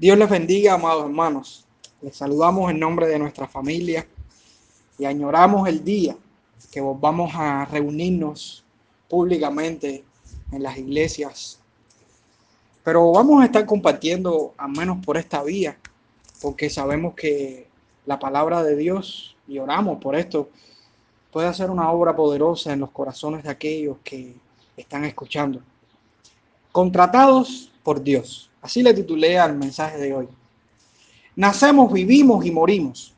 Dios les bendiga, amados hermanos. Les saludamos en nombre de nuestra familia y añoramos el día que vamos a reunirnos públicamente en las iglesias. Pero vamos a estar compartiendo, al menos por esta vía, porque sabemos que la palabra de Dios, y oramos por esto, puede hacer una obra poderosa en los corazones de aquellos que están escuchando. Contratados por Dios. Así le titulé al mensaje de hoy. Nacemos, vivimos y morimos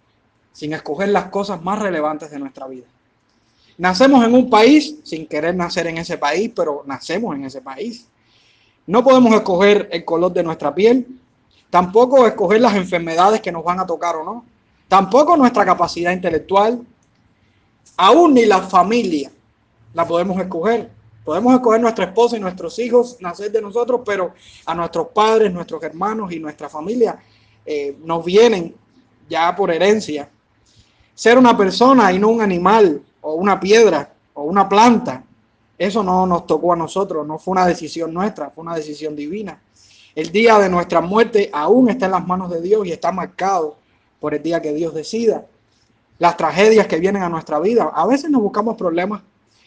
sin escoger las cosas más relevantes de nuestra vida. Nacemos en un país sin querer nacer en ese país, pero nacemos en ese país. No podemos escoger el color de nuestra piel, tampoco escoger las enfermedades que nos van a tocar o no, tampoco nuestra capacidad intelectual, aún ni la familia la podemos escoger. Podemos escoger nuestra esposa y nuestros hijos, nacer de nosotros, pero a nuestros padres, nuestros hermanos y nuestra familia eh, nos vienen ya por herencia. Ser una persona y no un animal o una piedra o una planta, eso no nos tocó a nosotros, no fue una decisión nuestra, fue una decisión divina. El día de nuestra muerte aún está en las manos de Dios y está marcado por el día que Dios decida. Las tragedias que vienen a nuestra vida, a veces nos buscamos problemas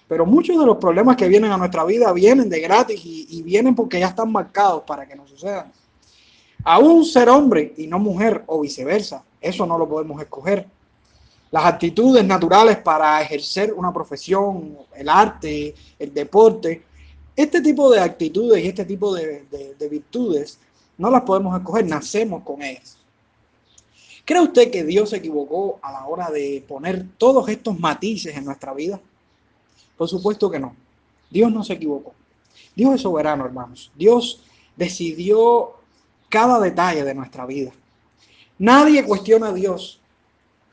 pero muchos de los problemas que vienen a nuestra vida vienen de gratis y, vienen porque ya están marcados para que nos sucedan. Aún ser hombre y no mujer o viceversa, eso no lo podemos escoger. Las actitudes naturales para ejercer una profesión, el arte, el deporte, este tipo de actitudes y este tipo de, de virtudes no las podemos escoger, nacemos con ellas. ¿Cree usted que Dios se equivocó a la hora de poner todos estos matices en nuestra vida? Por supuesto que no. Dios no se equivocó. Dios es soberano, hermanos. Dios decidió cada detalle de nuestra vida. Nadie cuestiona a Dios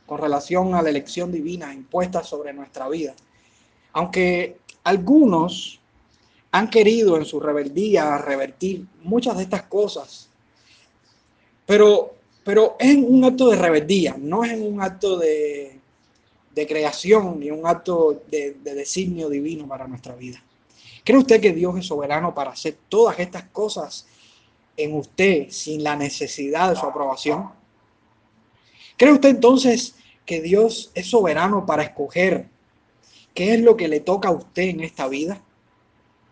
con relación a la elección divina impuesta sobre nuestra vida. Aunque algunos han querido en su rebeldía revertir muchas de estas cosas, pero, pero es un acto de rebeldía, no es un acto de, de creación y un acto de, designio divino para nuestra vida. ¿Cree usted que Dios es soberano para hacer todas estas cosas en usted sin la necesidad de su aprobación? ¿Cree usted entonces que Dios es soberano para escoger qué es lo que le toca a usted en esta vida?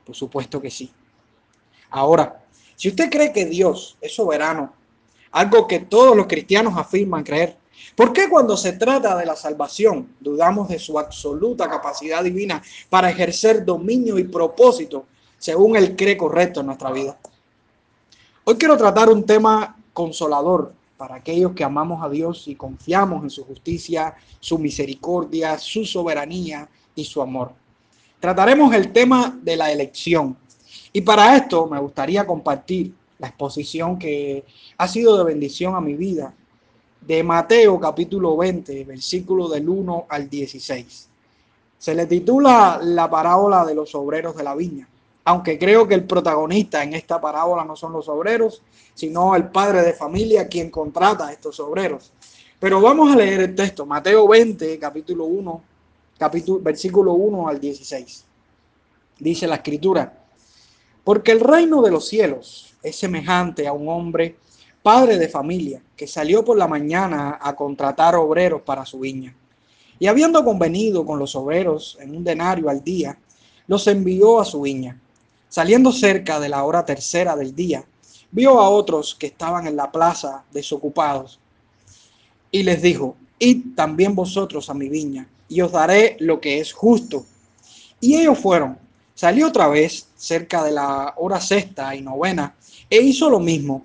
Por supuesto que sí. Ahora, si usted cree que Dios es soberano, algo que todos los cristianos afirman creer, ¿Por qué cuando se trata de la salvación dudamos de su absoluta capacidad divina para ejercer dominio y propósito según Él cree correcto en nuestra vida? Hoy quiero tratar un tema consolador para aquellos que amamos a Dios y confiamos en su justicia, su misericordia, su soberanía y su amor. Trataremos el tema de la elección. Y para esto me gustaría compartir la exposición que ha sido de bendición a mi vida de Mateo capítulo 20, versículo del 1 al 16. Se le titula la parábola de los obreros de la viña, aunque creo que el protagonista en esta parábola no son los obreros, sino el padre de familia quien contrata a estos obreros. Pero vamos a leer el texto, Mateo 20, capítulo 1, capítulo, versículo 1 al 16. Dice la escritura, porque el reino de los cielos es semejante a un hombre padre de familia, que salió por la mañana a contratar obreros para su viña. Y habiendo convenido con los obreros en un denario al día, los envió a su viña. Saliendo cerca de la hora tercera del día, vio a otros que estaban en la plaza desocupados y les dijo, id también vosotros a mi viña y os daré lo que es justo. Y ellos fueron. Salió otra vez cerca de la hora sexta y novena e hizo lo mismo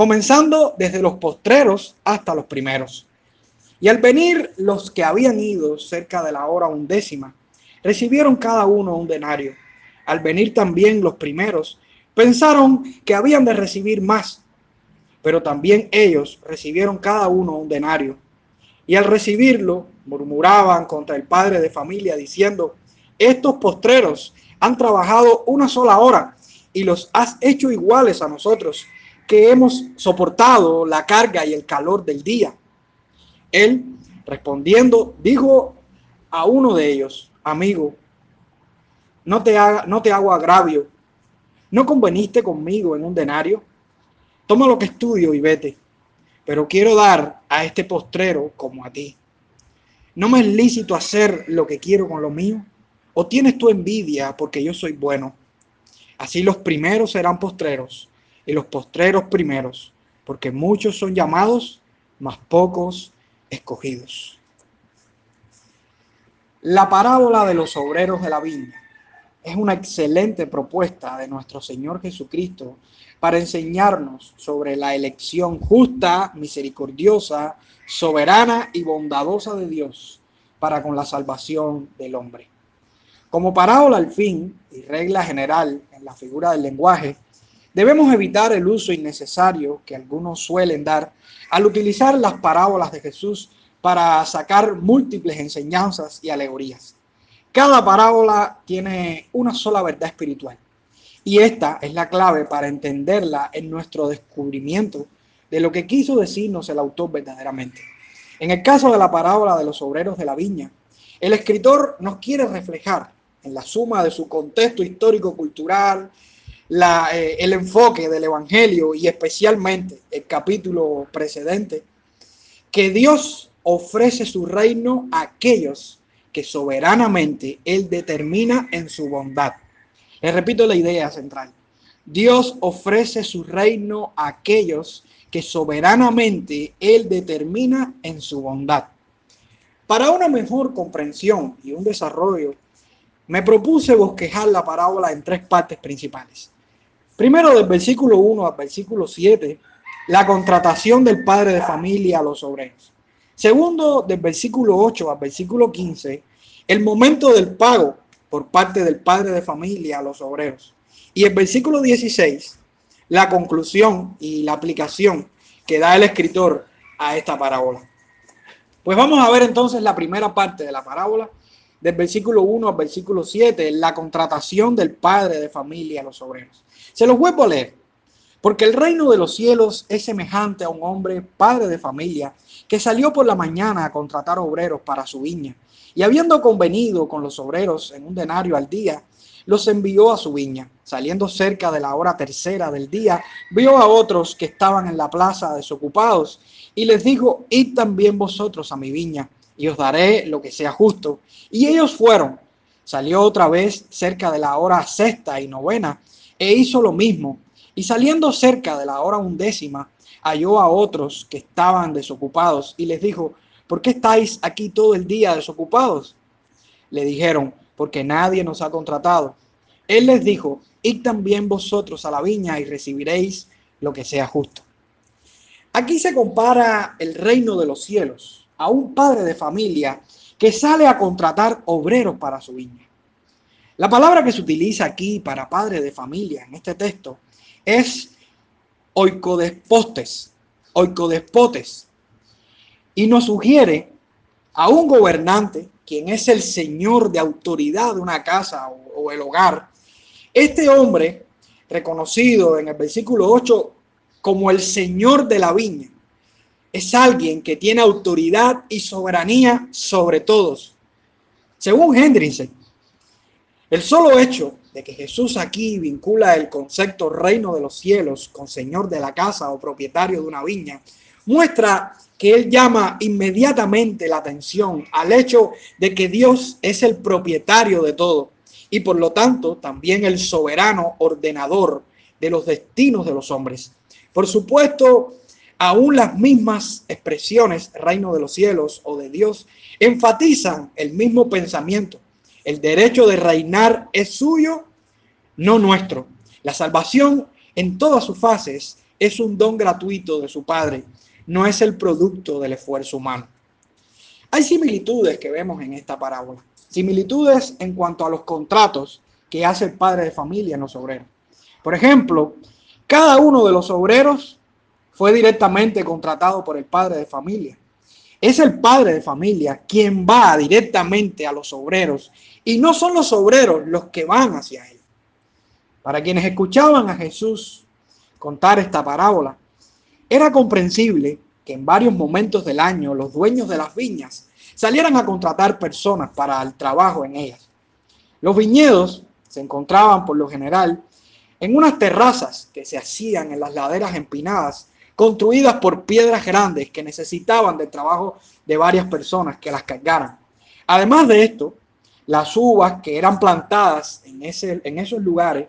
comenzando desde los postreros hasta los primeros. Y al venir los que habían ido cerca de la hora undécima, recibieron cada uno un denario. Al venir también los primeros, pensaron que habían de recibir más, pero también ellos recibieron cada uno un denario. Y al recibirlo, murmuraban contra el padre de familia diciendo, estos postreros han trabajado una sola hora y los has hecho iguales a nosotros, que hemos soportado la carga y el calor del día. Él, respondiendo, dijo a uno de ellos, amigo, no te, haga, no te hago agravio, ¿no conveniste conmigo en un denario? Toma lo que estudio y vete, pero quiero dar a este postrero como a ti. ¿No me es lícito hacer lo que quiero con lo mío? ¿O tienes tu envidia porque yo soy bueno? Así los primeros serán postreros y los postreros primeros, porque muchos son llamados, mas pocos escogidos. La parábola de los obreros de la viña es una excelente propuesta de nuestro Señor Jesucristo para enseñarnos sobre la elección justa, misericordiosa, soberana y bondadosa de Dios para con la salvación del hombre. Como parábola al fin y regla general en la figura del lenguaje, debemos evitar el uso innecesario que algunos suelen dar al utilizar las parábolas de Jesús para sacar múltiples enseñanzas y alegorías. Cada parábola tiene una sola verdad espiritual y esta es la clave para entenderla en nuestro descubrimiento de lo que quiso decirnos el autor verdaderamente. En el caso de la parábola de los obreros de la viña, el escritor nos quiere reflejar en la suma de su contexto eh, el enfoque del Evangelio y especialmente el capítulo precedente, que Dios ofrece su reino a aquellos que soberanamente Él determina en su bondad. Les repito la idea central. Dios ofrece su reino a aquellos que soberanamente Él determina en su bondad. Para una mejor comprensión y un desarrollo me propuse bosquejar la parábola en tres partes principales. Primero, del versículo 1 al versículo 7, la contratación del padre de familia a los obreros. Segundo, del versículo 8 al versículo 15, el momento del pago por parte del padre de familia a los obreros. Y el versículo 16, la conclusión y la aplicación que da el escritor a esta parábola. Pues vamos a ver entonces la primera parte de la parábola del versículo 1 al versículo 7, la contratación del padre de familia a los obreros. Se los vuelvo a leer. Porque el reino de los cielos es semejante a un hombre, padre de familia, que salió por la mañana a contratar obreros para su viña. Y habiendo convenido con los obreros en un denario al día, los envió a su viña. Saliendo cerca de la hora tercera del día, vio a otros que estaban en la plaza desocupados y les dijo, id también vosotros a mi viña y os daré lo que sea justo. Y ellos fueron. Salió otra vez cerca de la hora sexta y novena e hizo lo mismo. Y saliendo cerca de la hora undécima, halló a otros que estaban desocupados y les dijo, ¿por qué estáis aquí todo el día desocupados? Le dijeron, porque nadie nos ha contratado. Él les dijo, id también vosotros a la viña y recibiréis lo que sea justo. Aquí se compara el reino de los cielos a un padre de familia que sale a contratar obreros para su viña. La palabra que se utiliza aquí para padre de familia en este texto es oicodespotes, oicodespotes, y nos sugiere a un gobernante, quien es el señor de autoridad de una casa o, el hogar, este hombre reconocido en el versículo 8 como el señor de la viña, es alguien que tiene autoridad y soberanía sobre todos. Según Hendrickson, el solo hecho de que Jesús aquí vincula el concepto reino de los cielos con señor de la casa o propietario de una viña, muestra que él llama inmediatamente la atención al hecho de que Dios es el propietario de todo y por lo tanto también el soberano ordenador de los destinos de los hombres. Por supuesto, aún las mismas expresiones, reino de los cielos o de Dios, enfatizan el mismo pensamiento. El derecho de reinar es suyo, no nuestro. La salvación en todas sus fases es un don gratuito de su Padre, no es el producto del esfuerzo humano. Hay similitudes que vemos en esta parábola, similitudes en cuanto a los contratos que hace el padre de familia en los obreros. Por ejemplo, cada uno de los obreros fue directamente contratado por el padre de familia. Es el padre de familia quien va directamente a los obreros y no son los obreros los que van hacia él. Para quienes escuchaban a Jesús contar esta parábola, era comprensible que en varios momentos del año los dueños de las viñas salieran a contratar personas para el trabajo en ellas. Los viñedos se encontraban por lo general en unas terrazas que se hacían en las laderas empinadas, construidas por piedras grandes que necesitaban del trabajo de varias personas que las cargaran. Además de esto, las uvas que eran plantadas en, ese, en esos lugares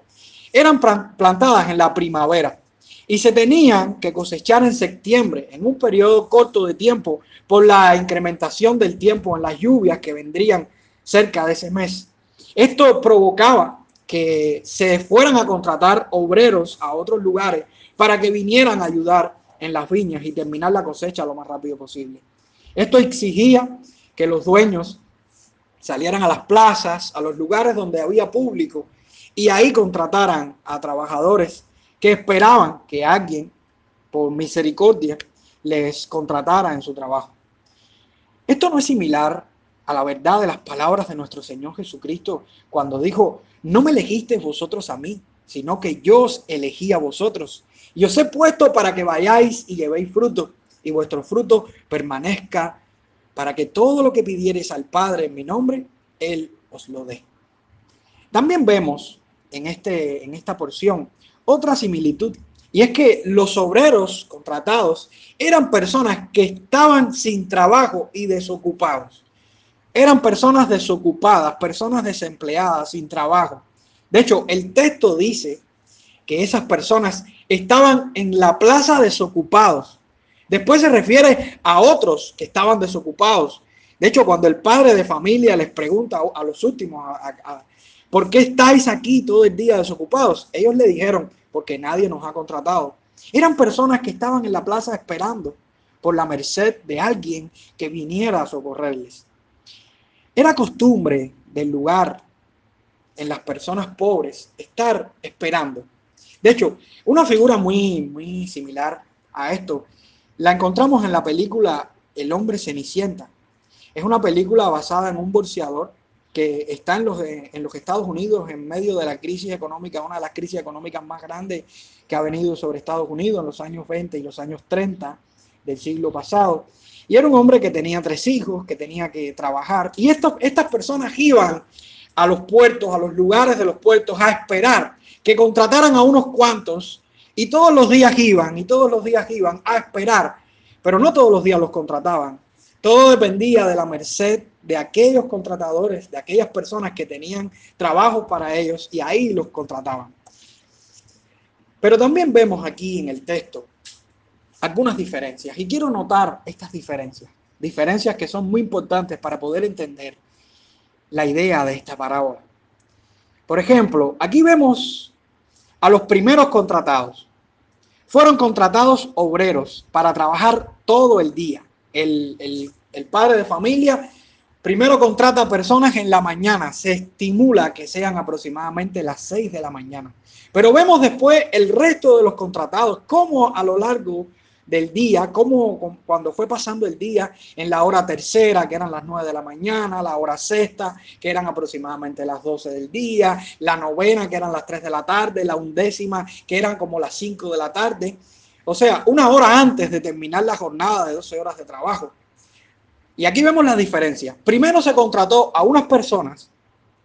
eran plantadas en la primavera y se tenían que cosechar en septiembre, en un periodo corto de tiempo, por la incrementación del tiempo en las lluvias que vendrían cerca de ese mes. Esto provocaba que se fueran a contratar obreros a otros lugares para que vinieran a ayudar en las viñas y terminar la cosecha lo más rápido posible. Esto exigía que los dueños salieran a las plazas, a los lugares donde había público y ahí contrataran a trabajadores que esperaban que alguien, por misericordia, les contratara en su trabajo. Esto no es similar a la verdad de las palabras de nuestro Señor Jesucristo cuando dijo, no me elegisteis vosotros a mí, sino que yo os elegí a vosotros. Y os he puesto para que vayáis y llevéis fruto, y vuestro fruto permanezca, para que todo lo que pidiereis al Padre en mi nombre, Él os lo dé. También vemos en, este, en esta porción otra similitud, y es que los obreros contratados eran personas que estaban sin trabajo y desocupados. Eran personas desocupadas, personas desempleadas, sin trabajo. De hecho, el texto dice que esas personas estaban en la plaza desocupados. Después se refiere a otros que estaban desocupados. De hecho, cuando el padre de familia les pregunta a los últimos, ¿por qué estáis aquí todo el día desocupados? Ellos le dijeron, porque nadie nos ha contratado. Eran personas que estaban en la plaza esperando por la merced de alguien que viniera a socorrerles. Era costumbre del lugar en las personas pobres estar esperando. De hecho, una figura muy, muy similar a esto la encontramos en la película El hombre cenicienta. Es una película basada en un bolseador que está en los, en los Estados Unidos en medio de la crisis económica, una de las crisis económicas más grandes que ha venido sobre Estados Unidos en los años 20 y los años 30 del siglo pasado. Y era un hombre que tenía tres hijos, que tenía que trabajar. Y estos, estas personas iban a los puertos, a los lugares de los puertos, a esperar que contrataran a unos cuantos. Y todos los días iban, y todos los días iban a esperar. Pero no todos los días los contrataban. Todo dependía de la merced de aquellos contratadores, de aquellas personas que tenían trabajo para ellos y ahí los contrataban. Pero también vemos aquí en el texto algunas diferencias y quiero notar estas diferencias, diferencias que son muy importantes para poder entender la idea de esta parábola. Por ejemplo, aquí vemos a los primeros contratados. Fueron contratados obreros para trabajar todo el día. El, el padre de familia primero contrata personas en la mañana, se estimula que sean aproximadamente las 6 de la mañana. Pero vemos después el resto de los contratados, cómo a lo largo del día, como cuando fue pasando el día en la hora tercera, que eran las 9 de la mañana, la hora sexta, que eran aproximadamente las 12 del día, la novena, que eran las 3 de la tarde, la undécima, que eran como las 5 de la tarde. O sea, una hora antes de terminar la jornada de 12 horas de trabajo. Y aquí vemos la diferencia. Primero se contrató a unas personas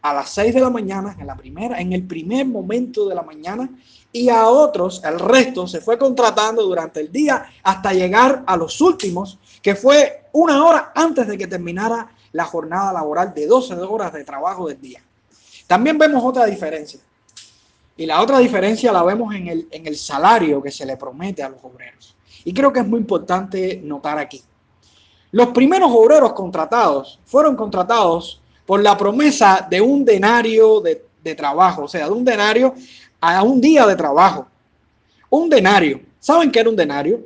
a las 6 de la mañana, en la primera, en el primer momento de la mañana, y a otros, el resto, se fue contratando durante el día hasta llegar a los últimos, que fue una hora antes de que terminara la jornada laboral de 12 horas de trabajo del día. También vemos otra diferencia. Y la otra diferencia la vemos en el, en el salario que se le promete a los obreros. Y creo que es muy importante notar aquí. Los primeros obreros contratados fueron contratados por la promesa de un denario de, de trabajo, o sea, de un denario a un día de trabajo. Un denario. ¿Saben qué era un denario?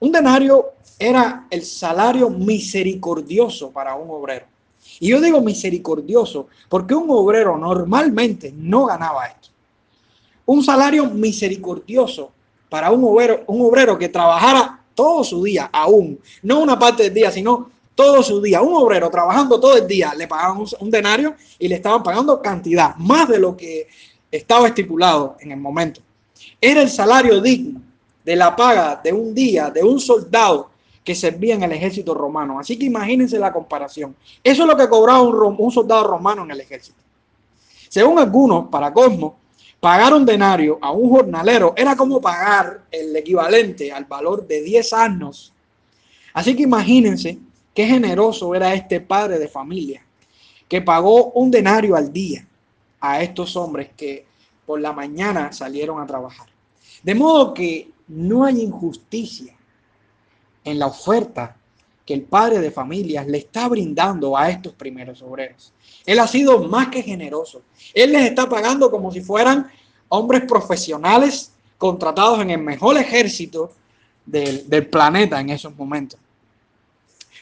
Un denario era el salario misericordioso para un obrero. Y yo digo misericordioso porque un obrero normalmente no ganaba esto. Un salario misericordioso para un obrero, un obrero que trabajara todo su día, aún, no una parte del día, sino todo su día. Un obrero trabajando todo el día, le pagaban un, denario y le estaban pagando cantidad, más de lo que estaba estipulado en el momento. Era el salario digno de la paga de un día de un soldado que servía en el ejército romano. Así que imagínense la comparación. Eso es lo que cobraba un, soldado romano en el ejército. Según algunos, para Cosmo, pagar un denario a un jornalero era como pagar el equivalente al valor de 10 años. Así que imagínense qué generoso era este padre de familia que pagó un denario al día a estos hombres que por la mañana salieron a trabajar. De modo que no hay injusticia en la oferta que el padre de familias le está brindando a estos primeros obreros. Él ha sido más que generoso. Él les está pagando como si fueran hombres profesionales contratados en el mejor ejército del, del planeta en esos momentos.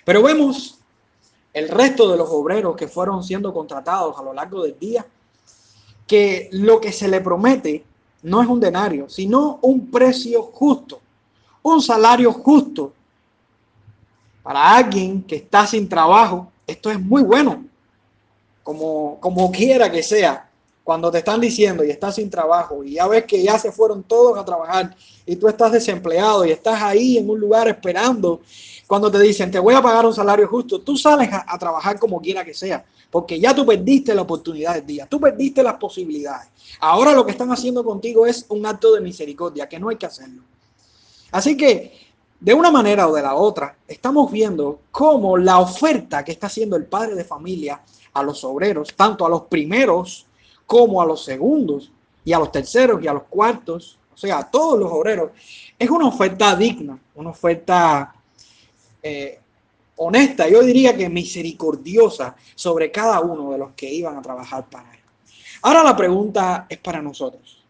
Pero vemos el resto de los obreros que fueron siendo contratados a lo largo del día, que lo que se le promete no es un denario, sino un precio justo, un salario justo para alguien que está sin trabajo, esto es muy bueno, como, como quiera que sea. Cuando te están diciendo y estás sin trabajo y ya ves que ya se fueron todos a trabajar y tú estás desempleado y estás ahí en un lugar esperando, cuando te dicen te voy a pagar un salario justo, tú sales a, trabajar como quiera que sea, porque ya tú perdiste la oportunidad del día, tú perdiste las posibilidades. Ahora lo que están haciendo contigo es un acto de misericordia, que no hay que hacerlo. Así que de una manera o de la otra, estamos viendo cómo la oferta que está haciendo el padre de familia a los obreros, tanto a los primeros como a los segundos, y a los terceros y a los cuartos, o sea, a todos los obreros, es una oferta digna, una oferta eh, honesta, yo diría que misericordiosa sobre cada uno de los que iban a trabajar para él. Ahora la pregunta es para nosotros.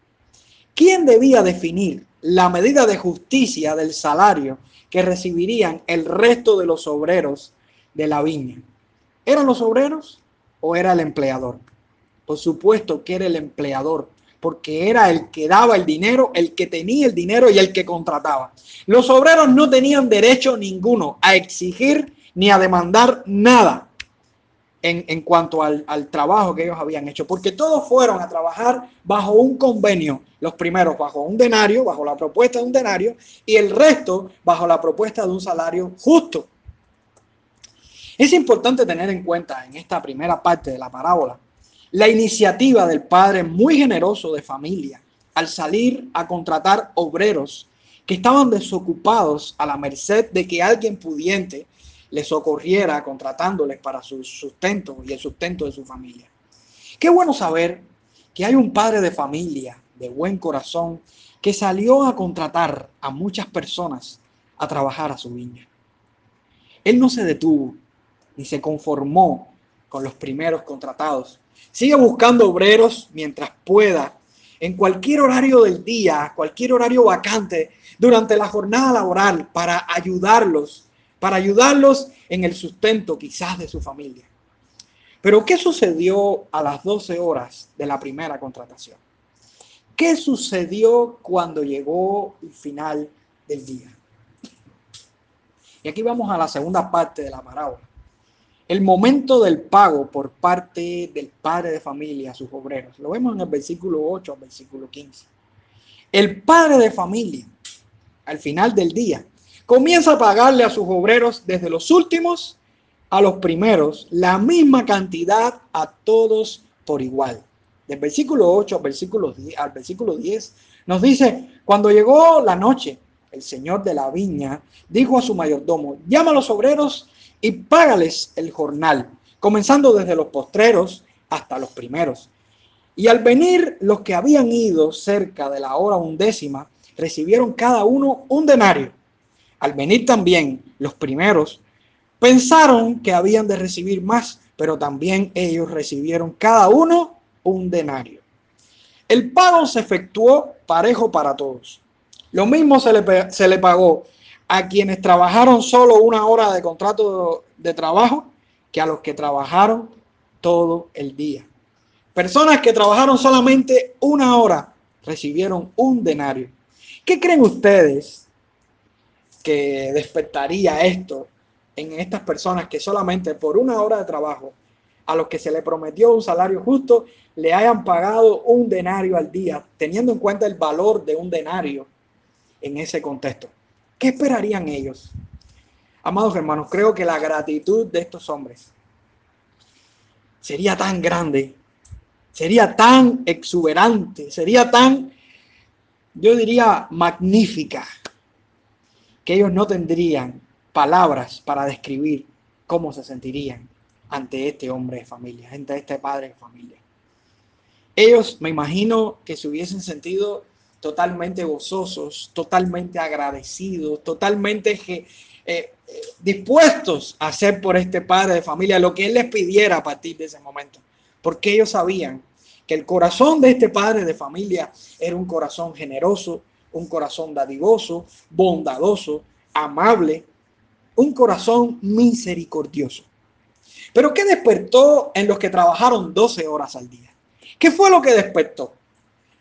¿Quién debía definir la medida de justicia del salario que recibirían el resto de los obreros de la viña. ¿Eran los obreros o era el empleador? Por supuesto que era el empleador, porque era el que daba el dinero, el que tenía el dinero y el que contrataba. Los obreros no tenían derecho ninguno a exigir ni a demandar nada en, cuanto al, trabajo que ellos habían hecho, porque todos fueron a trabajar bajo un convenio, los primeros bajo un denario, bajo la propuesta de un denario, y el resto bajo la propuesta de un salario justo. Es importante tener en cuenta en esta primera parte de la parábola la iniciativa del padre muy generoso de familia al salir a contratar obreros que estaban desocupados a la merced de que alguien pudiente les socorriera contratándoles para su sustento y el sustento de su familia. Qué bueno saber que hay un padre de familia de buen corazón que salió a contratar a muchas personas a trabajar a su viña. Él no se detuvo ni se conformó con los primeros contratados. Sigue buscando obreros mientras pueda, en cualquier horario del día, cualquier horario vacante, durante la jornada laboral, para ayudarlos para ayudarlos en el sustento quizás de su familia. Pero ¿qué sucedió a las 12 horas de la primera contratación? ¿Qué sucedió cuando llegó el final del día? Y aquí vamos a la segunda parte de la parábola. El momento del pago por parte del padre de familia a sus obreros. Lo vemos en el versículo 8 al versículo 15. El padre de familia, al final del día, comienza a pagarle a sus obreros desde los últimos a los primeros la misma cantidad a todos por igual. Del versículo 8 al versículo 10, al versículo 10 nos dice, cuando llegó la noche, el señor de la viña dijo a su mayordomo, llama a los obreros y págales el jornal, comenzando desde los postreros hasta los primeros. Y al venir los que habían ido cerca de la hora undécima, recibieron cada uno un denario. Al venir también los primeros, pensaron que habían de recibir más, pero también ellos recibieron cada uno un denario. El pago se efectuó parejo para todos. Lo mismo se le, se le pagó a quienes trabajaron solo una hora de contrato de trabajo que a los que trabajaron todo el día. Personas que trabajaron solamente una hora recibieron un denario. ¿Qué creen ustedes que despertaría esto en estas personas que solamente por una hora de trabajo, a los que se le prometió un salario justo, le hayan pagado un denario al día, teniendo en cuenta el valor de un denario en ese contexto. ¿Qué esperarían ellos? Amados hermanos, creo que la gratitud de estos hombres sería tan grande, sería tan exuberante, sería tan, yo diría, magnífica, que ellos no tendrían palabras para describir cómo se sentirían ante este hombre de familia, ante este padre de familia. Ellos, me imagino, que se hubiesen sentido totalmente gozosos, totalmente agradecidos, totalmente eh, eh, dispuestos a hacer por este padre de familia lo que él les pidiera a partir de ese momento, porque ellos sabían que el corazón de este padre de familia era un corazón generoso, un corazón dadivoso, bondadoso, amable, un corazón misericordioso. Pero ¿qué despertó en los que trabajaron 12 horas al día? ¿Qué fue lo que despertó?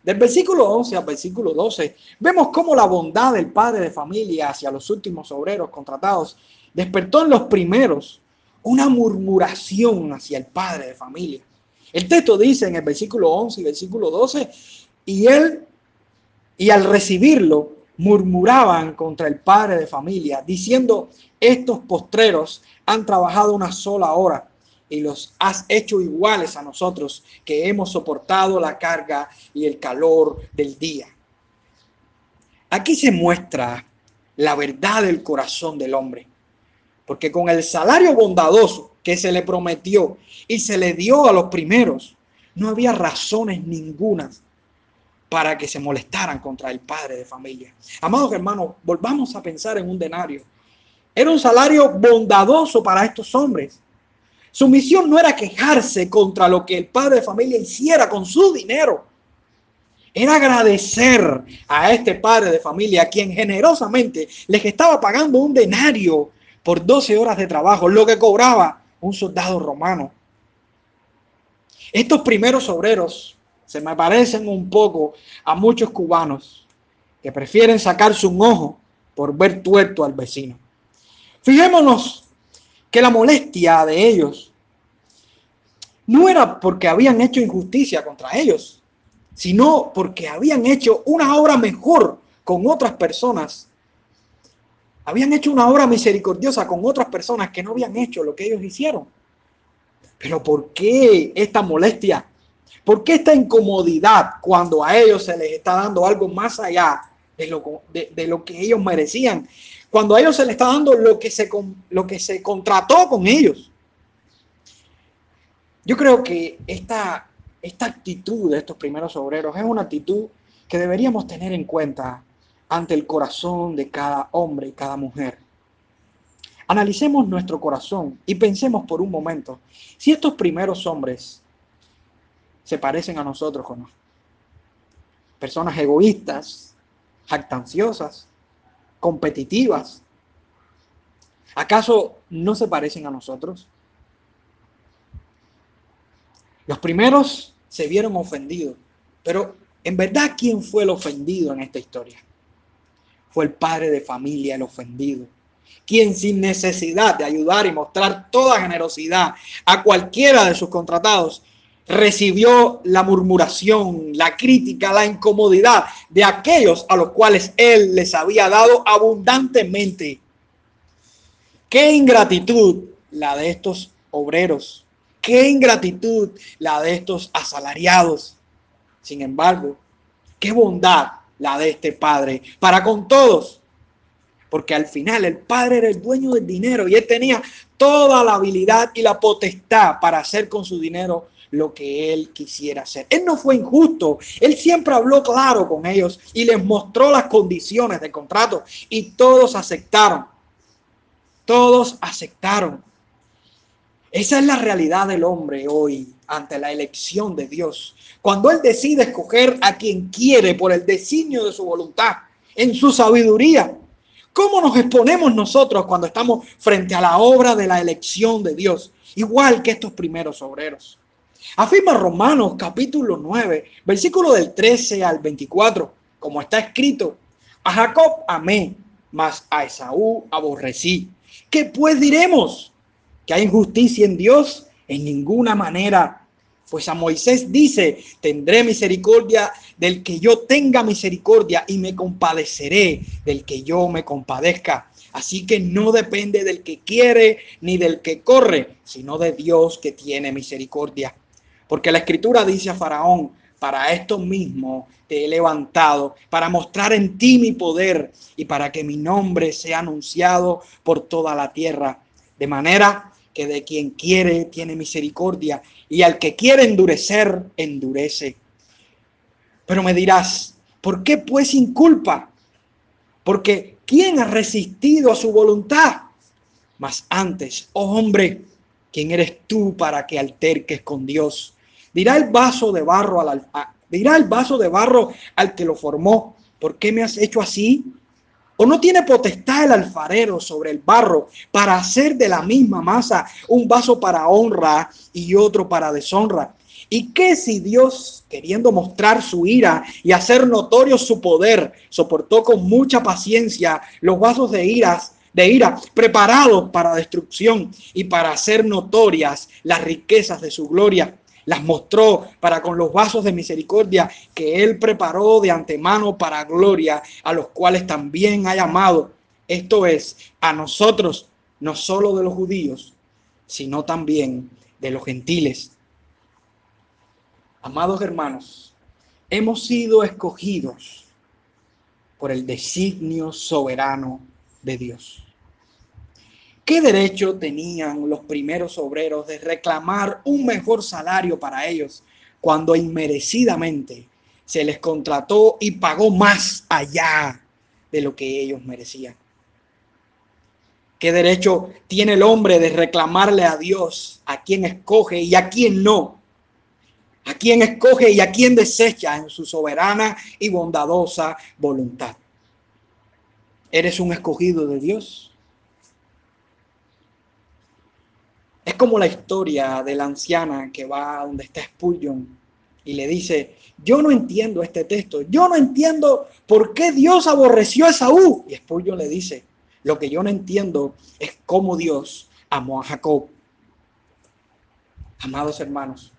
Del versículo 11 al versículo 12, vemos cómo la bondad del padre de familia hacia los últimos obreros contratados despertó en los primeros una murmuración hacia el padre de familia. El texto dice en el versículo 11 y versículo 12, y él, y al recibirlo, murmuraban contra el padre de familia, diciendo, estos postreros han trabajado una sola hora y los has hecho iguales a nosotros que hemos soportado la carga y el calor del día. Aquí se muestra la verdad del corazón del hombre, porque con el salario bondadoso que se le prometió y se le dio a los primeros, no había razones ningunas para que se molestaran contra el padre de familia. Amados hermanos, volvamos a pensar en un denario. Era un salario bondadoso para estos hombres. Su misión no era quejarse contra lo que el padre de familia hiciera con su dinero. Era agradecer a este padre de familia, quien generosamente les estaba pagando un denario por 12 horas de trabajo, lo que cobraba un soldado romano. Estos primeros obreros se me parecen un poco a muchos cubanos que prefieren sacarse un ojo por ver tuerto al vecino. Fijémonos que la molestia de ellos no era porque habían hecho injusticia contra ellos, sino porque habían hecho una obra mejor con otras personas. Habían hecho una obra misericordiosa con otras personas que no habían hecho lo que ellos hicieron. Pero ¿por qué esta molestia? ¿Por qué esta incomodidad cuando a ellos se les está dando algo más allá de lo, de, lo que ellos merecían? Cuando a ellos se les está dando lo que se, lo que se contrató con ellos. Yo creo que esta, esta actitud de estos primeros obreros es una actitud que deberíamos tener en cuenta ante el corazón de cada hombre y cada mujer. Analicemos nuestro corazón y pensemos por un momento si estos primeros hombres se parecen a nosotros no. Personas egoístas, jactanciosas, competitivas. ¿Acaso no se parecen a nosotros? Los primeros se vieron ofendidos, pero en verdad, ¿quién fue el ofendido en esta historia? Fue el padre de familia el ofendido, quien sin necesidad de ayudar y mostrar toda generosidad a cualquiera de sus contratados, recibió la murmuración, la crítica, la incomodidad de aquellos a los cuales él les había dado abundantemente. Qué ingratitud la de estos obreros, qué ingratitud la de estos asalariados. Sin embargo, qué bondad la de este padre para con todos. Porque al final el padre era el dueño del dinero y él tenía toda la habilidad y la potestad para hacer con su dinero lo que él quisiera hacer. Él no fue injusto, él siempre habló claro con ellos y les mostró las condiciones del contrato y todos aceptaron. Todos aceptaron. Esa es la realidad del hombre hoy ante la elección de Dios. Cuando Él decide escoger a quien quiere por el designio de su voluntad, en su sabiduría, ¿cómo nos exponemos nosotros cuando estamos frente a la obra de la elección de Dios? Igual que estos primeros obreros. Afirma Romanos capítulo 9, versículo del 13 al 24, como está escrito, a Jacob amé, mas a Esaú aborrecí, ¿Qué pues diremos? ¿Que hay injusticia en Dios? En ninguna manera. Pues a Moisés dice, tendré misericordia del que yo tenga misericordia y me compadeceré del que yo me compadezca. Así que no depende del que quiere ni del que corre, sino de Dios que tiene misericordia. Porque la escritura dice a Faraón, para esto mismo te he levantado, para mostrar en ti mi poder y para que mi nombre sea anunciado por toda la tierra. De manera que de quien quiere tiene misericordia y al que quiere endurecer, endurece. Pero me dirás, ¿por qué pues sin culpa? Porque ¿quién ha resistido a su voluntad? Mas antes, oh hombre, ¿quién eres tú para que alterques con Dios? Dirá el vaso de barro al, dirá el vaso de barro al que lo formó, ¿por qué me has hecho así? ¿O no tiene potestad el alfarero sobre el barro para hacer de la misma masa un vaso para honra y otro para deshonra? ¿Y qué si Dios, queriendo mostrar su ira y hacer notorio su poder, soportó con mucha paciencia los vasos de iras de ira preparados para destrucción y para hacer notorias las riquezas de su gloria? Las mostró para con los vasos de misericordia que Él preparó de antemano para gloria, a los cuales también ha llamado, esto es, a nosotros, no solo de los judíos, sino también de los gentiles. Amados hermanos, hemos sido escogidos por el designio soberano de Dios. ¿Qué derecho tenían los primeros obreros de reclamar un mejor salario para ellos cuando inmerecidamente se les contrató y pagó más allá de lo que ellos merecían? ¿Qué derecho tiene el hombre de reclamarle a Dios a quien escoge y a quien no? A quien escoge y a quien desecha en su soberana y bondadosa voluntad. ¿Eres un escogido de Dios? Es como la historia de la anciana que va donde está Spurgeon y le dice, yo no entiendo este texto, yo no entiendo por qué Dios aborreció a Saúl. Y Spurgeon le dice, lo que yo no entiendo es cómo Dios amó a Jacob. Amados hermanos,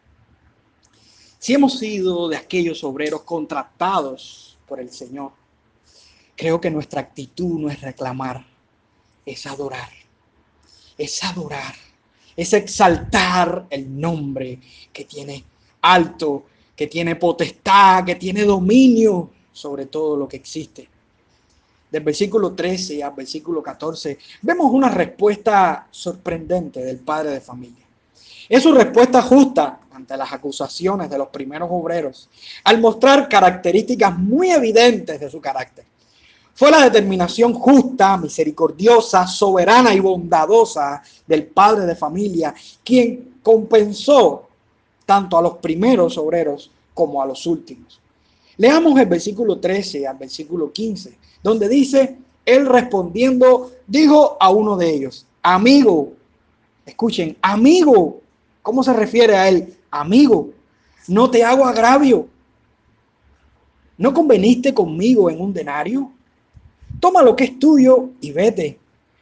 si hemos sido de aquellos obreros contratados por el Señor, creo que nuestra actitud no es reclamar, es adorar, es adorar es exaltar el nombre que tiene alto, que tiene potestad, que tiene dominio sobre todo lo que existe. Del versículo 13 al versículo 14 vemos una respuesta sorprendente del padre de familia. Es su respuesta justa ante las acusaciones de los primeros obreros, al mostrar características muy evidentes de su carácter. Fue la determinación justa, misericordiosa, soberana y bondadosa del padre de familia quien compensó tanto a los primeros obreros como a los últimos. Leamos el versículo 13 al versículo 15, donde dice, él respondiendo, dijo a uno de ellos, amigo, escuchen, amigo, ¿cómo se refiere a él? Amigo, no te hago agravio. ¿No conveniste conmigo en un denario? Toma lo que es tuyo y vete,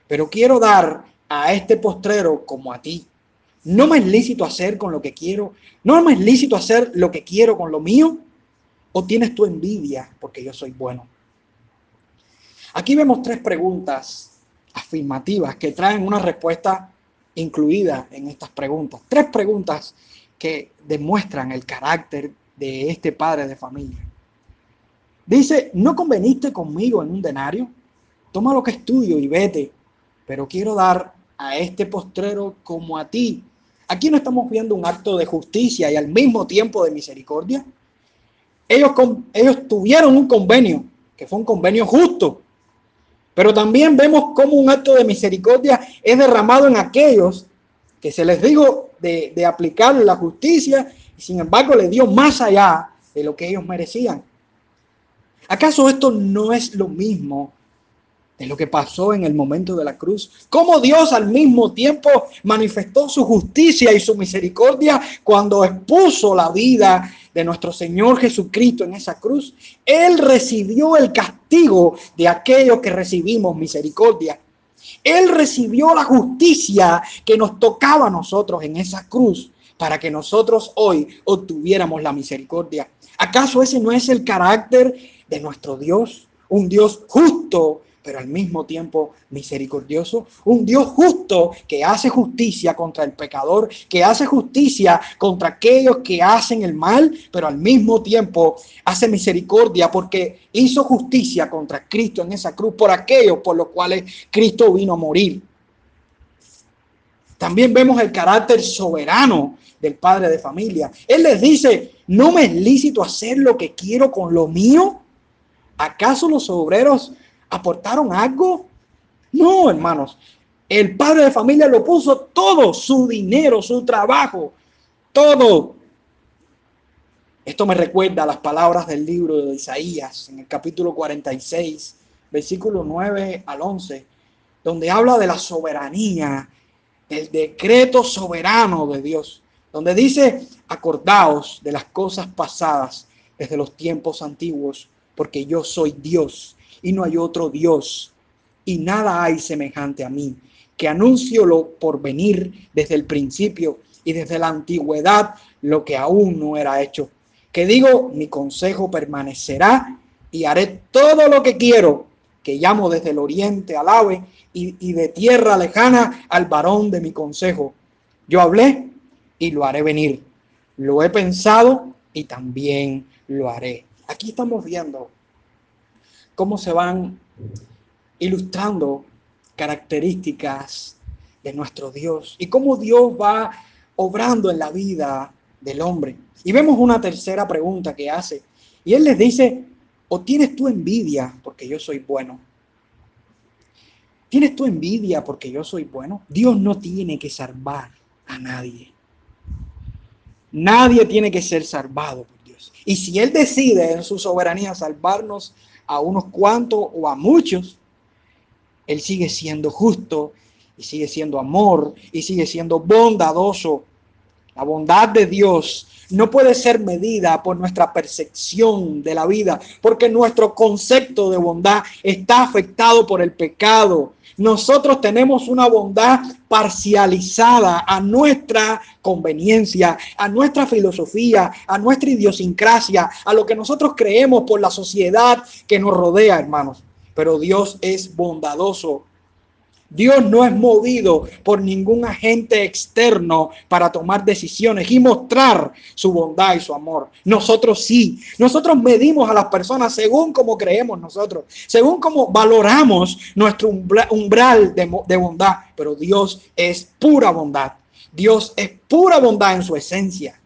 pero quiero dar a este postrero como a ti. ¿No me es lícito hacer con lo que quiero? ¿No me es lícito hacer lo que quiero con lo mío? ¿O tienes tu envidia porque yo soy bueno? Aquí vemos tres preguntas afirmativas que traen una respuesta incluida en estas preguntas. Tres preguntas que demuestran el carácter de este padre de familia. Dice, ¿no conveniste conmigo en un denario? Toma lo que es tuyo y vete, pero quiero dar a este postrero como a ti. Aquí no estamos viendo un acto de justicia y al mismo tiempo de misericordia. Ellos, ellos tuvieron un convenio, que fue un convenio justo, pero también vemos cómo un acto de misericordia es derramado en aquellos que se les dijo de, de aplicar la justicia y sin embargo le dio más allá de lo que ellos merecían. ¿Acaso esto no es lo mismo de lo que pasó en el momento de la cruz? ¿Cómo Dios al mismo tiempo manifestó su justicia y su misericordia cuando expuso la vida de nuestro Señor Jesucristo en esa cruz? Él recibió el castigo de aquellos que recibimos misericordia. Él recibió la justicia que nos tocaba a nosotros en esa cruz para que nosotros hoy obtuviéramos la misericordia. ¿Acaso ese no es el carácter de nuestro Dios? Un Dios justo pero al mismo tiempo misericordioso, un Dios justo que hace justicia contra el pecador, que hace justicia contra aquellos que hacen el mal, pero al mismo tiempo hace misericordia porque hizo justicia contra Cristo en esa cruz por aquellos por los cuales Cristo vino a morir. También vemos el carácter soberano del padre de familia. Él les dice, ¿no me es lícito hacer lo que quiero con lo mío? ¿Acaso los obreros ¿Aportaron algo? No, hermanos. El padre de familia lo puso todo, su dinero, su trabajo, todo. Esto me recuerda las palabras del libro de Isaías en el capítulo 46, versículo 9 al 11, donde habla de la soberanía, del decreto soberano de Dios, donde dice, acordaos de las cosas pasadas desde los tiempos antiguos, porque yo soy Dios y no hay otro Dios, y nada hay semejante a mí, que anuncio lo por venir desde el principio y desde la antigüedad lo que aún no era hecho. Que digo, mi consejo permanecerá y haré todo lo que quiero, que llamo desde el oriente al ave y, y de tierra lejana al varón de mi consejo. Yo hablé y lo haré venir. Lo he pensado y también lo haré. Aquí estamos viendo cómo se van ilustrando características de nuestro Dios y cómo Dios va obrando en la vida del hombre. Y vemos una tercera pregunta que hace. Y él les dice, ¿o tienes tú envidia porque yo soy bueno? ¿Tienes tú envidia porque yo soy bueno? Dios no tiene que salvar a nadie. Nadie tiene que ser salvado. Y si Él decide en su soberanía salvarnos a unos cuantos o a muchos, Él sigue siendo justo y sigue siendo amor y sigue siendo bondadoso. La bondad de Dios no puede ser medida por nuestra percepción de la vida, porque nuestro concepto de bondad está afectado por el pecado. Nosotros tenemos una bondad parcializada a nuestra conveniencia, a nuestra filosofía, a nuestra idiosincrasia, a lo que nosotros creemos por la sociedad que nos rodea, hermanos. Pero Dios es bondadoso Dios no es movido por ningún agente externo para tomar decisiones y mostrar su bondad y su amor. Nosotros sí. Nosotros medimos a las personas según como creemos nosotros, según como valoramos nuestro umbral de, de bondad. Pero Dios es pura bondad. Dios es pura bondad en su esencia.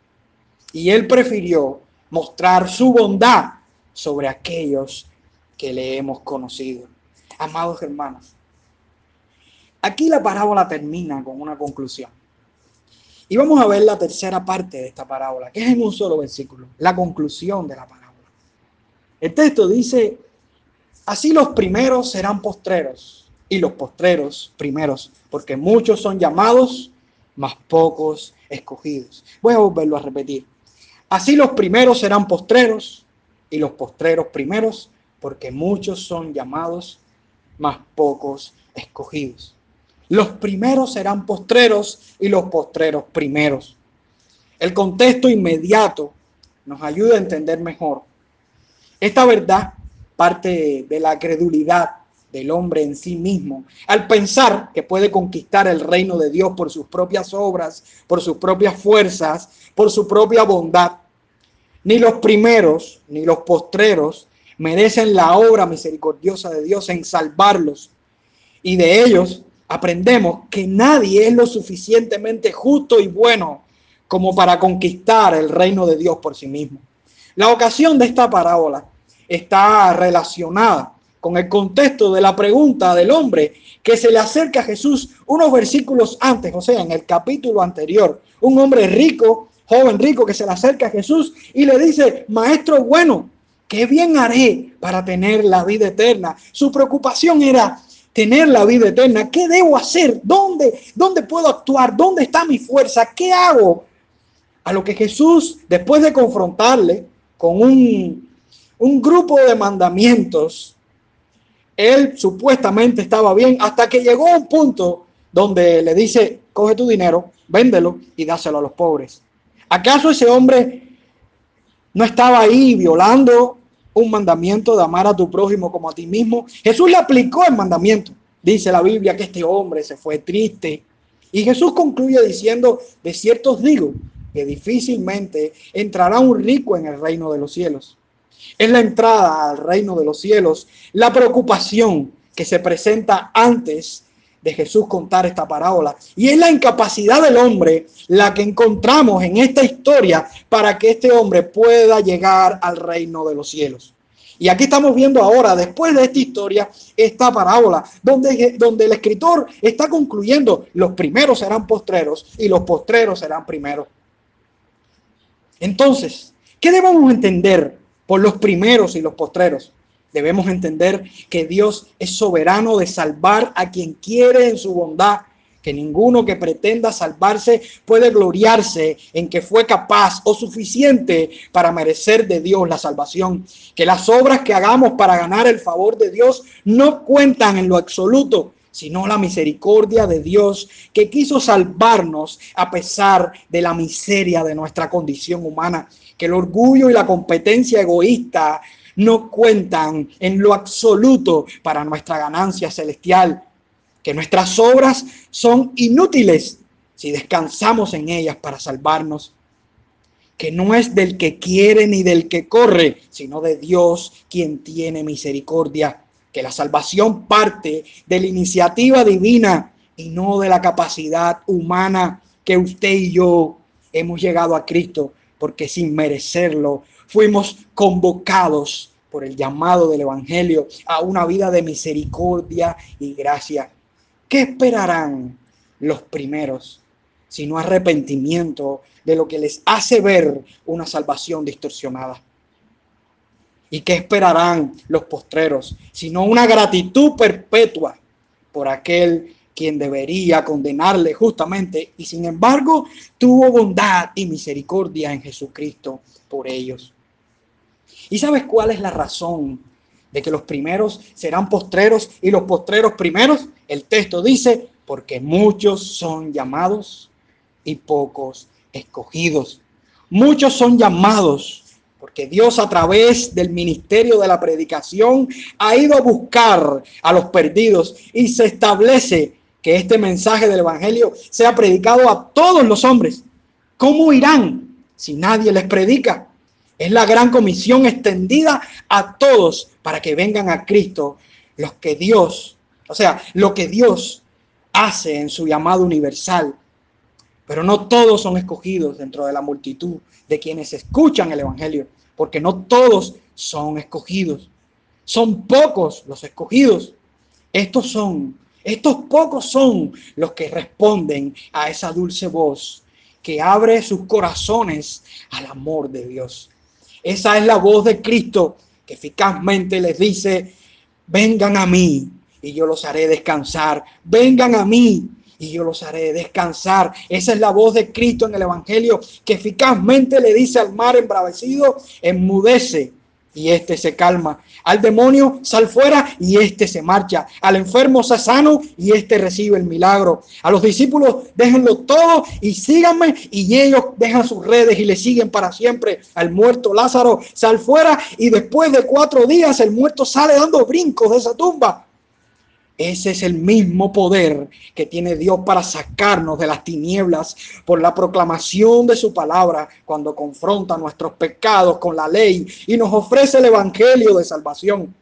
Y Él prefirió mostrar su bondad sobre aquellos que le hemos conocido. Amados hermanos, Aquí la parábola termina con una conclusión. Y vamos a ver la tercera parte de esta parábola, que es en un solo versículo, la conclusión de la parábola. El texto dice, así los primeros serán postreros y los postreros primeros, porque muchos son llamados, mas pocos escogidos. Voy a volverlo a repetir. Así los primeros serán postreros y los postreros primeros, porque muchos son llamados, mas pocos escogidos. Los primeros serán postreros y los postreros primeros. El contexto inmediato nos ayuda a entender mejor. Esta verdad parte de la credulidad del hombre en sí mismo, al pensar que puede conquistar el reino de Dios por sus propias obras, por sus propias fuerzas, por su propia bondad. Ni los primeros ni los postreros merecen la obra misericordiosa de Dios en salvarlos. Y de ellos aprendemos que nadie es lo suficientemente justo y bueno como para conquistar el reino de Dios por sí mismo. La ocasión de esta parábola está relacionada con el contexto de la pregunta del hombre que se le acerca a Jesús unos versículos antes, o sea, en el capítulo anterior. Un hombre rico, joven rico, que se le acerca a Jesús y le dice, maestro bueno, ¿qué bien haré para tener la vida eterna? Su preocupación era, tener la vida eterna. ¿Qué debo hacer? ¿Dónde, dónde puedo actuar? ¿Dónde está mi fuerza? ¿Qué hago? A lo que Jesús, después de confrontarle con un, un grupo de mandamientos, él supuestamente estaba bien hasta que llegó a un punto donde le dice, coge tu dinero, véndelo y dáselo a los pobres. ¿Acaso ese hombre no estaba ahí violando un mandamiento de amar a tu prójimo como a ti mismo? Jesús le aplicó el mandamiento. Dice la Biblia que este hombre se fue triste. Y Jesús concluye diciendo, de cierto os digo, que difícilmente entrará un rico en el reino de los cielos. Es la entrada al reino de los cielos, la preocupación que se presenta antes de Jesús contar esta parábola. Y es la incapacidad del hombre la que encontramos en esta historia para que este hombre pueda llegar al reino de los cielos. Y aquí estamos viendo ahora, después de esta historia, esta parábola, donde, donde el escritor está concluyendo, los primeros serán postreros y los postreros serán primeros. Entonces, ¿qué debemos entender por los primeros y los postreros? Debemos entender que Dios es soberano de salvar a quien quiere en su bondad que ninguno que pretenda salvarse puede gloriarse en que fue capaz o suficiente para merecer de Dios la salvación. Que las obras que hagamos para ganar el favor de Dios no cuentan en lo absoluto, sino la misericordia de Dios que quiso salvarnos a pesar de la miseria de nuestra condición humana. Que el orgullo y la competencia egoísta no cuentan en lo absoluto para nuestra ganancia celestial que nuestras obras son inútiles si descansamos en ellas para salvarnos, que no es del que quiere ni del que corre, sino de Dios quien tiene misericordia, que la salvación parte de la iniciativa divina y no de la capacidad humana que usted y yo hemos llegado a Cristo, porque sin merecerlo fuimos convocados por el llamado del Evangelio a una vida de misericordia y gracia. ¿Qué esperarán los primeros sino arrepentimiento de lo que les hace ver una salvación distorsionada? ¿Y qué esperarán los postreros sino una gratitud perpetua por aquel quien debería condenarle justamente y sin embargo tuvo bondad y misericordia en Jesucristo por ellos? ¿Y sabes cuál es la razón de que los primeros serán postreros y los postreros primeros? El texto dice, porque muchos son llamados y pocos escogidos. Muchos son llamados porque Dios a través del ministerio de la predicación ha ido a buscar a los perdidos y se establece que este mensaje del Evangelio sea predicado a todos los hombres. ¿Cómo irán si nadie les predica? Es la gran comisión extendida a todos para que vengan a Cristo los que Dios o sea, lo que Dios hace en su llamado universal. Pero no todos son escogidos dentro de la multitud de quienes escuchan el Evangelio, porque no todos son escogidos. Son pocos los escogidos. Estos son, estos pocos son los que responden a esa dulce voz que abre sus corazones al amor de Dios. Esa es la voz de Cristo que eficazmente les dice, vengan a mí y yo los haré descansar. Vengan a mí y yo los haré descansar. Esa es la voz de Cristo en el Evangelio que eficazmente le dice al mar embravecido, enmudece y este se calma. Al demonio sal fuera y este se marcha. Al enfermo se sano y este recibe el milagro. A los discípulos déjenlo todo y síganme y ellos dejan sus redes y le siguen para siempre. Al muerto Lázaro sal fuera y después de cuatro días el muerto sale dando brincos de esa tumba. Ese es el mismo poder que tiene Dios para sacarnos de las tinieblas por la proclamación de su palabra cuando confronta nuestros pecados con la ley y nos ofrece el Evangelio de salvación.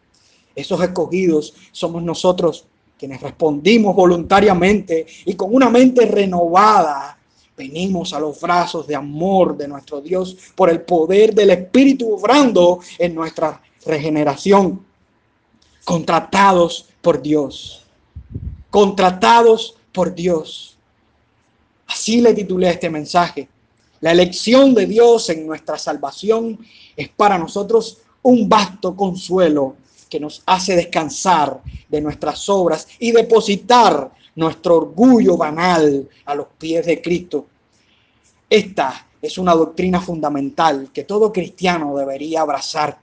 Esos escogidos somos nosotros quienes respondimos voluntariamente y con una mente renovada venimos a los brazos de amor de nuestro Dios por el poder del Espíritu obrando en nuestra regeneración, contratados por Dios. Contratados por Dios. Así le titulé este mensaje. La elección de Dios en nuestra salvación es para nosotros un vasto consuelo que nos hace descansar de nuestras obras y depositar nuestro orgullo banal a los pies de Cristo. Esta es una doctrina fundamental que todo cristiano debería abrazar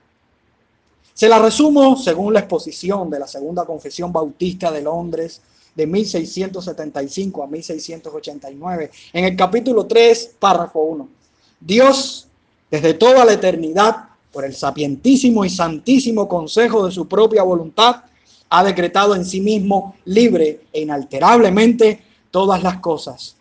Se la resumo según la exposición de la Segunda Confesión Bautista de Londres de 1675 a 1689, en el capítulo 3, párrafo 1. Dios, desde toda la eternidad, por el sapientísimo y santísimo consejo de su propia voluntad, ha decretado en sí mismo libre e inalterablemente todas las cosas,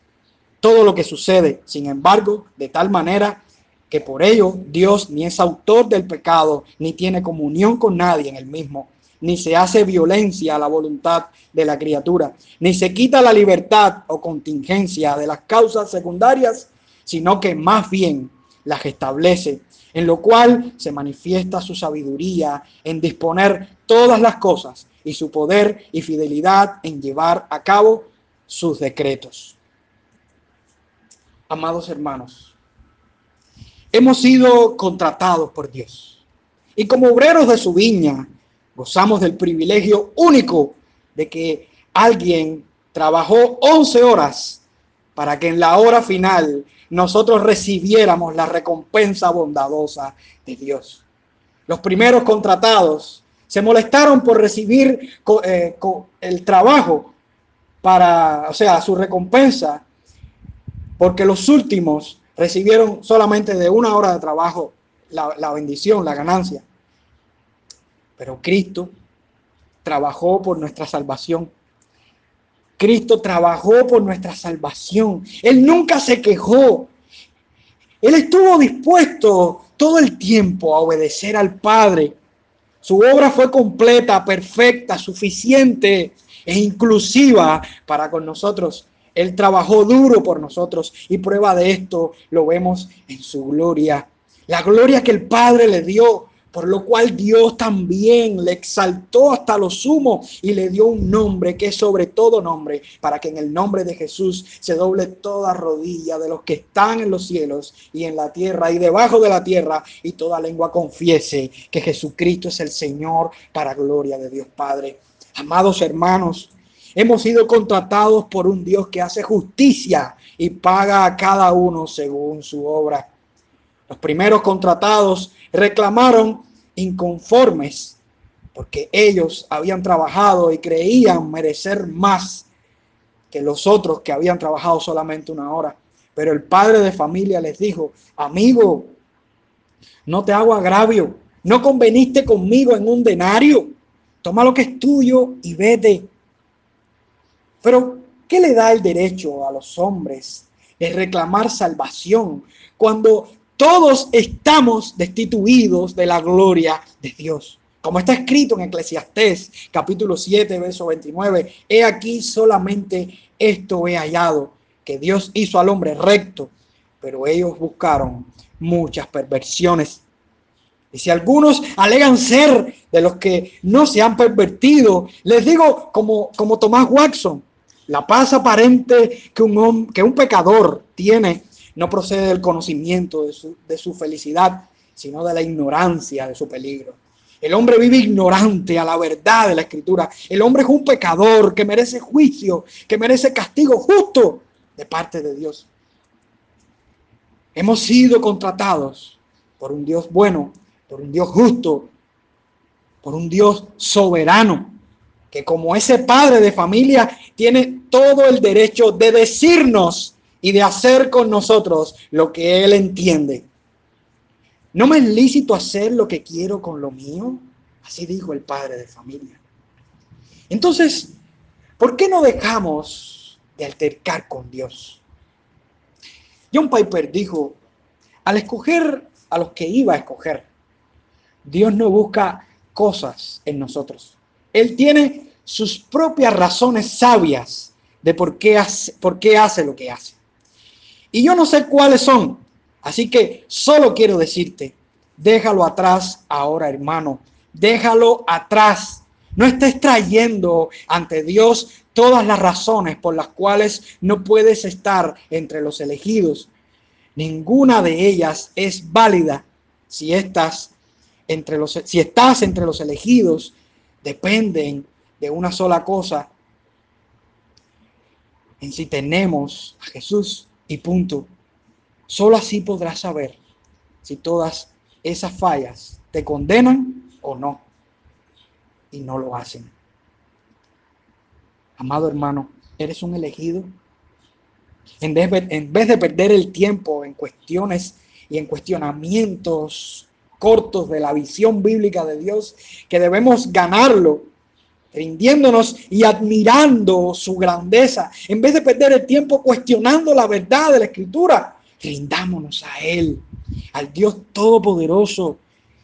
todo lo que sucede, sin embargo, de tal manera que por ello Dios ni es autor del pecado, ni tiene comunión con nadie en el mismo, ni se hace violencia a la voluntad de la criatura, ni se quita la libertad o contingencia de las causas secundarias, sino que más bien las establece, en lo cual se manifiesta su sabiduría en disponer todas las cosas y su poder y fidelidad en llevar a cabo sus decretos. Amados hermanos, hemos sido contratados por Dios y como obreros de su viña gozamos del privilegio único de que alguien trabajó 11 horas para que en la hora final nosotros recibiéramos la recompensa bondadosa de Dios. Los primeros contratados se molestaron por recibir eh, el trabajo para, o sea, su recompensa, porque los últimos recibieron solamente de una hora de trabajo la, bendición, la ganancia. Pero Cristo trabajó por nuestra salvación. Cristo trabajó por nuestra salvación. Él nunca se quejó. Él estuvo dispuesto todo el tiempo a obedecer al Padre su obra fue completa, perfecta, suficiente e inclusiva para con nosotros. Él trabajó duro por nosotros y prueba de esto lo vemos en su gloria. La gloria que el Padre le dio por lo cual Dios también le exaltó hasta lo sumo y le dio un nombre que es sobre todo nombre, para que en el nombre de Jesús se doble toda rodilla de los que están en los cielos y en la tierra y debajo de la tierra, y toda lengua confiese que Jesucristo es el Señor para gloria de Dios Padre. Amados hermanos, hemos sido contratados por un Dios que hace justicia y paga a cada uno según su obra. Los primeros contratados reclamaron inconformes porque ellos habían trabajado y creían merecer más que los otros que habían trabajado solamente una hora. Pero el padre de familia les dijo, amigo, no te hago agravio, no conveniste conmigo en un denario, toma lo que es tuyo y vete. Pero, ¿qué le da el derecho a los hombres de reclamar salvación cuando todos estamos destituidos de la gloria de Dios. Como está escrito en Eclesiastés capítulo 7, verso 29, he aquí solamente esto he hallado, que Dios hizo al hombre recto, pero ellos buscaron muchas perversiones. Y si algunos alegan ser de los que no se han pervertido, les digo como, como Tomás Watson, la paz aparente que un, que un pecador tiene no procede del conocimiento de su, de su felicidad, sino de la ignorancia de su peligro. El hombre vive ignorante a la verdad de la escritura. El hombre es un pecador que merece juicio, que merece castigo justo de parte de Dios. Hemos sido contratados por un Dios bueno, por un Dios justo, por un Dios soberano, que como ese padre de familia tiene todo el derecho de decirnos y de hacer con nosotros lo que Él entiende. ¿No me es lícito hacer lo que quiero con lo mío? Así dijo el padre de familia. Entonces, ¿por qué no dejamos de altercar con Dios? John Piper dijo, al escoger a los que iba a escoger, Dios no busca cosas en nosotros. Él tiene sus propias razones sabias de por qué hace, por qué hace lo que hace. Y yo no sé cuáles son. Así que solo quiero decirte, déjalo atrás ahora, hermano. Déjalo atrás. No estés trayendo ante Dios todas las razones por las cuales no puedes estar entre los elegidos. Ninguna de ellas es válida si estás entre los, si estás entre los elegidos. Dependen de una sola cosa. En si tenemos a Jesús y punto. Solo así podrás saber si todas esas fallas te condenan o no. y no lo hacen. Amado hermano, ¿eres un elegido? En vez, en vez de perder el tiempo en cuestiones y en cuestionamientos cortos de la visión bíblica de Dios, que debemos ganarlo rindiéndonos y admirando su grandeza, en vez de perder el tiempo cuestionando la verdad de la escritura, rindámonos a Él, al Dios Todopoderoso,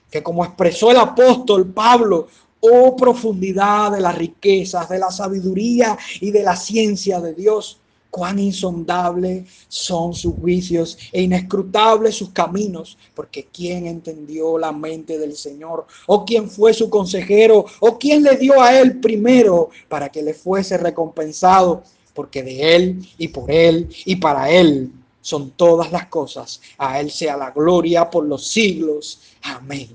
que como expresó el apóstol Pablo, oh profundidad de las riquezas, de la sabiduría y de la ciencia de Dios cuán insondables son sus juicios e inescrutables sus caminos, porque quién entendió la mente del Señor, o quién fue su consejero, o quién le dio a él primero para que le fuese recompensado, porque de él y por él y para él son todas las cosas. A él sea la gloria por los siglos. Amén.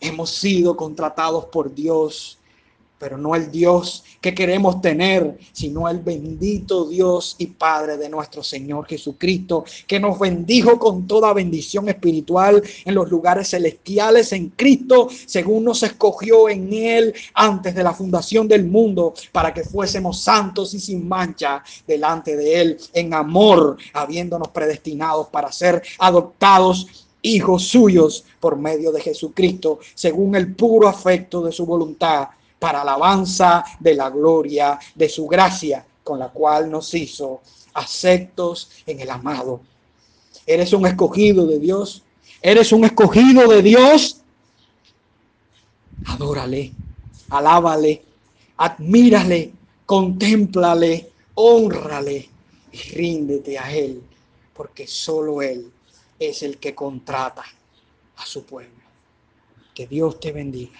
Hemos sido contratados por Dios pero no el Dios que queremos tener, sino el bendito Dios y Padre de nuestro Señor Jesucristo, que nos bendijo con toda bendición espiritual en los lugares celestiales en Cristo, según nos escogió en Él antes de la fundación del mundo, para que fuésemos santos y sin mancha delante de Él, en amor, habiéndonos predestinados para ser adoptados hijos suyos por medio de Jesucristo, según el puro afecto de su voluntad para alabanza de la gloria de su gracia, con la cual nos hizo aceptos en el amado. Eres un escogido de Dios. Eres un escogido de Dios. Adórale, alábale, admírale, contémplale, honrale y ríndete a Él, porque solo Él es el que contrata a su pueblo. Que Dios te bendiga.